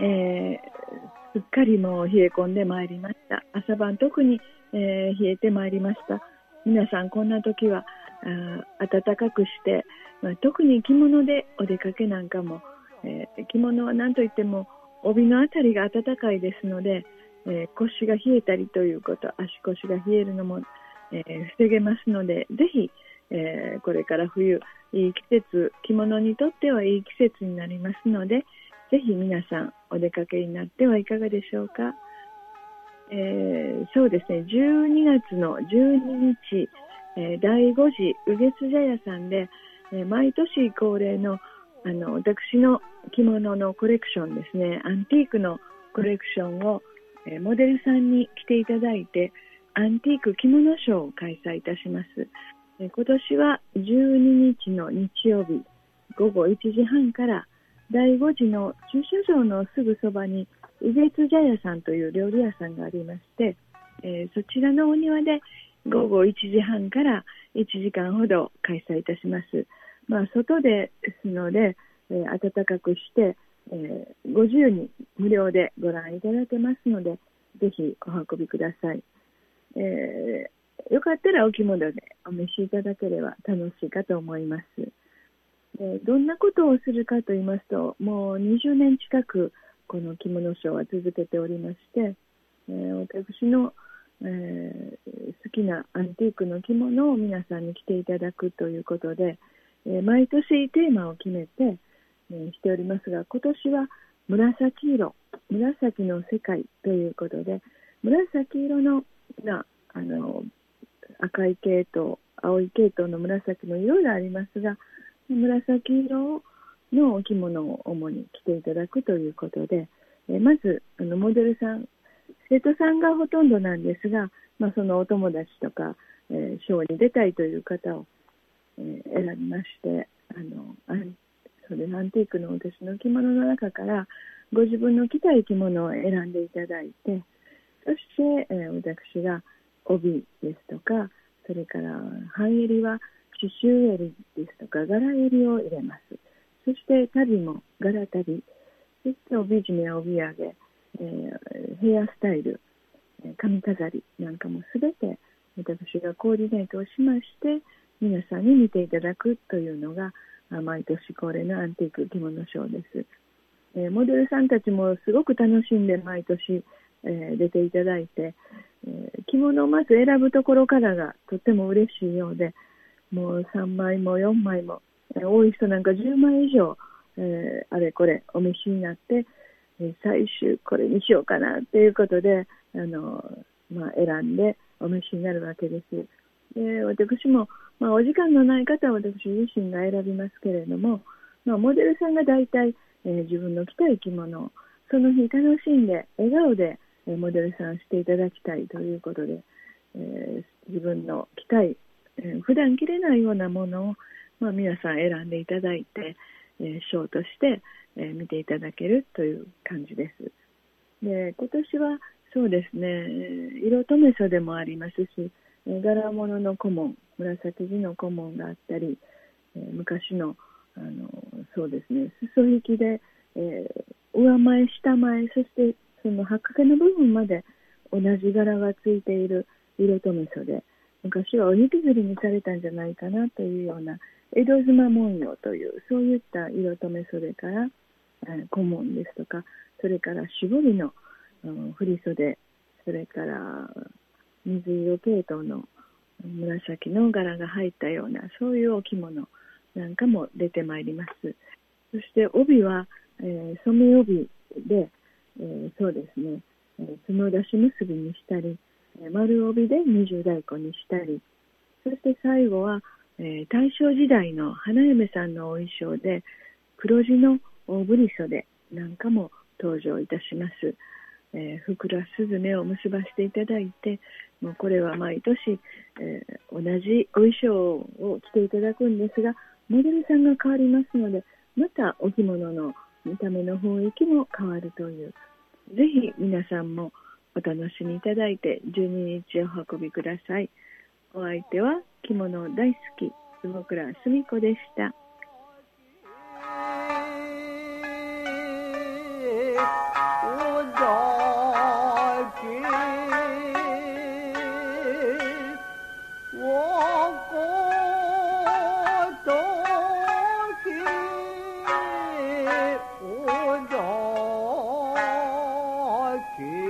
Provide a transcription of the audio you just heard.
えー、すっかりもう冷え込んでまいりました。朝晩特に、えー、冷えてまいりました。皆さんこんな時はあ暖かくして、まあ、特に着物でお出かけなんかも、えー、着物は何といっても帯のあたりが暖かいですので、え、腰が冷えたりということ足腰が冷えるのも、え、防げますのでぜひ、えこれから冬いい季節着物にとってはいい季節になりますのでぜひ皆さんお出かけになってはいかがでしょうか。えー、そうですね、12月の12日、えー、第5次右月茶屋さんで、えー、毎年恒例のあの私の着物のコレクションですね。アンティークのコレクションを、えー、モデルさんに来ていただいてアンティーク着物ショーを開催いたします、えー、今年は12日の日曜日午後1時半から第5次の駐車場のすぐそばに右月茶屋さんという料理屋さんがありまして、えー、そちらのお庭で午後1時半から1時間ほど開催いたします。まあ、外ですので、えー、暖かくして、えー、ご自由に無料でご覧いただけますので、ぜひお運びください。えー、よかったらお着物でお召しいただければ楽しいかと思います。でどんなことをするかと言いますと、もう20年近くこの着物ショーは続けておりまして、えー、私のえー、好きなアンティークの着物を皆さんに着ていただくということで、えー、毎年テーマを決めて、え、しておりますが今年は紫色紫の世界ということで紫色のなあの赤い系統青い系統の紫の色がありますが紫色のお着物を主に着ていただくということで、えまずあのモデルさん生徒さんがほとんどなんですが、まあ、そのお友達とか、えー、ショーに出たいという方を、えー、選びましてあのそれアンティークの私の着物の中からご自分の着たい着物を選んでいただいてそして、えー、私が帯ですとかそれから半襟は刺繍襟ですとか柄襟を入れます。そして旅も柄旅そして帯締め帯揚げ。えー、ヘアスタイル、髪飾りなんかもすべて私がコーディネートをしまして皆さんに見ていただくというのが毎年恒例のアンティーク着物ショーです、えー、モデルさんたちもすごく楽しんで毎年、えー、出ていただいて、えー、着物をまず選ぶところからがとっても嬉しいようでもう3枚も4枚も、え多い人なんか10枚以上、えあれこれお召しになってえ最終これにしようかなということであの、まあ、選んでお召しになるわけです。で私も、まあ、お時間のない方は私自身が選びますけれども、まあ、モデルさんが大体、えー、自分の着たい着物をその日楽しんで笑顔で、えー、モデルさんしていただきたいということで、えー、自分の着たい、ー、普段着れないようなものを、まあ、皆さん選んでいただいて、えー、ショーとして、え見ていただけるという感じです。で今年はそうですね色留め袖もありますし柄物の顧問紫地の顧問があったり、え昔のあのそうですね裾引きで、えー、上前下前そしてその八掛の部分まで同じ柄がついている色留め袖昔はおにきずりにされたんじゃないかなというような江戸妻文様というそういった色留め袖から顧問ですとかそれから絞りの、うん、振袖それから水色系統の紫の柄が入ったようなそういうお着物なんかも出てまいります。そして帯は、えー、染め帯で、えー、そうですね、えー、角出し結びにしたり丸帯で二重太鼓にしたりそして最後は、えー、大正時代の花嫁さんのお衣装で黒地の大振り袖なんかも登場いたします。えー、ふくらすずめを結ばせていただいて、もうこれは毎年、えー、同じお衣装を着ていただくんですが、モデルさんが変わりますので、またお着物の見た目の雰囲気も変わるという、ぜひ皆さんもお楽しみいただいて12日お運びください。お相手は着物大好き坪倉澄子でした。け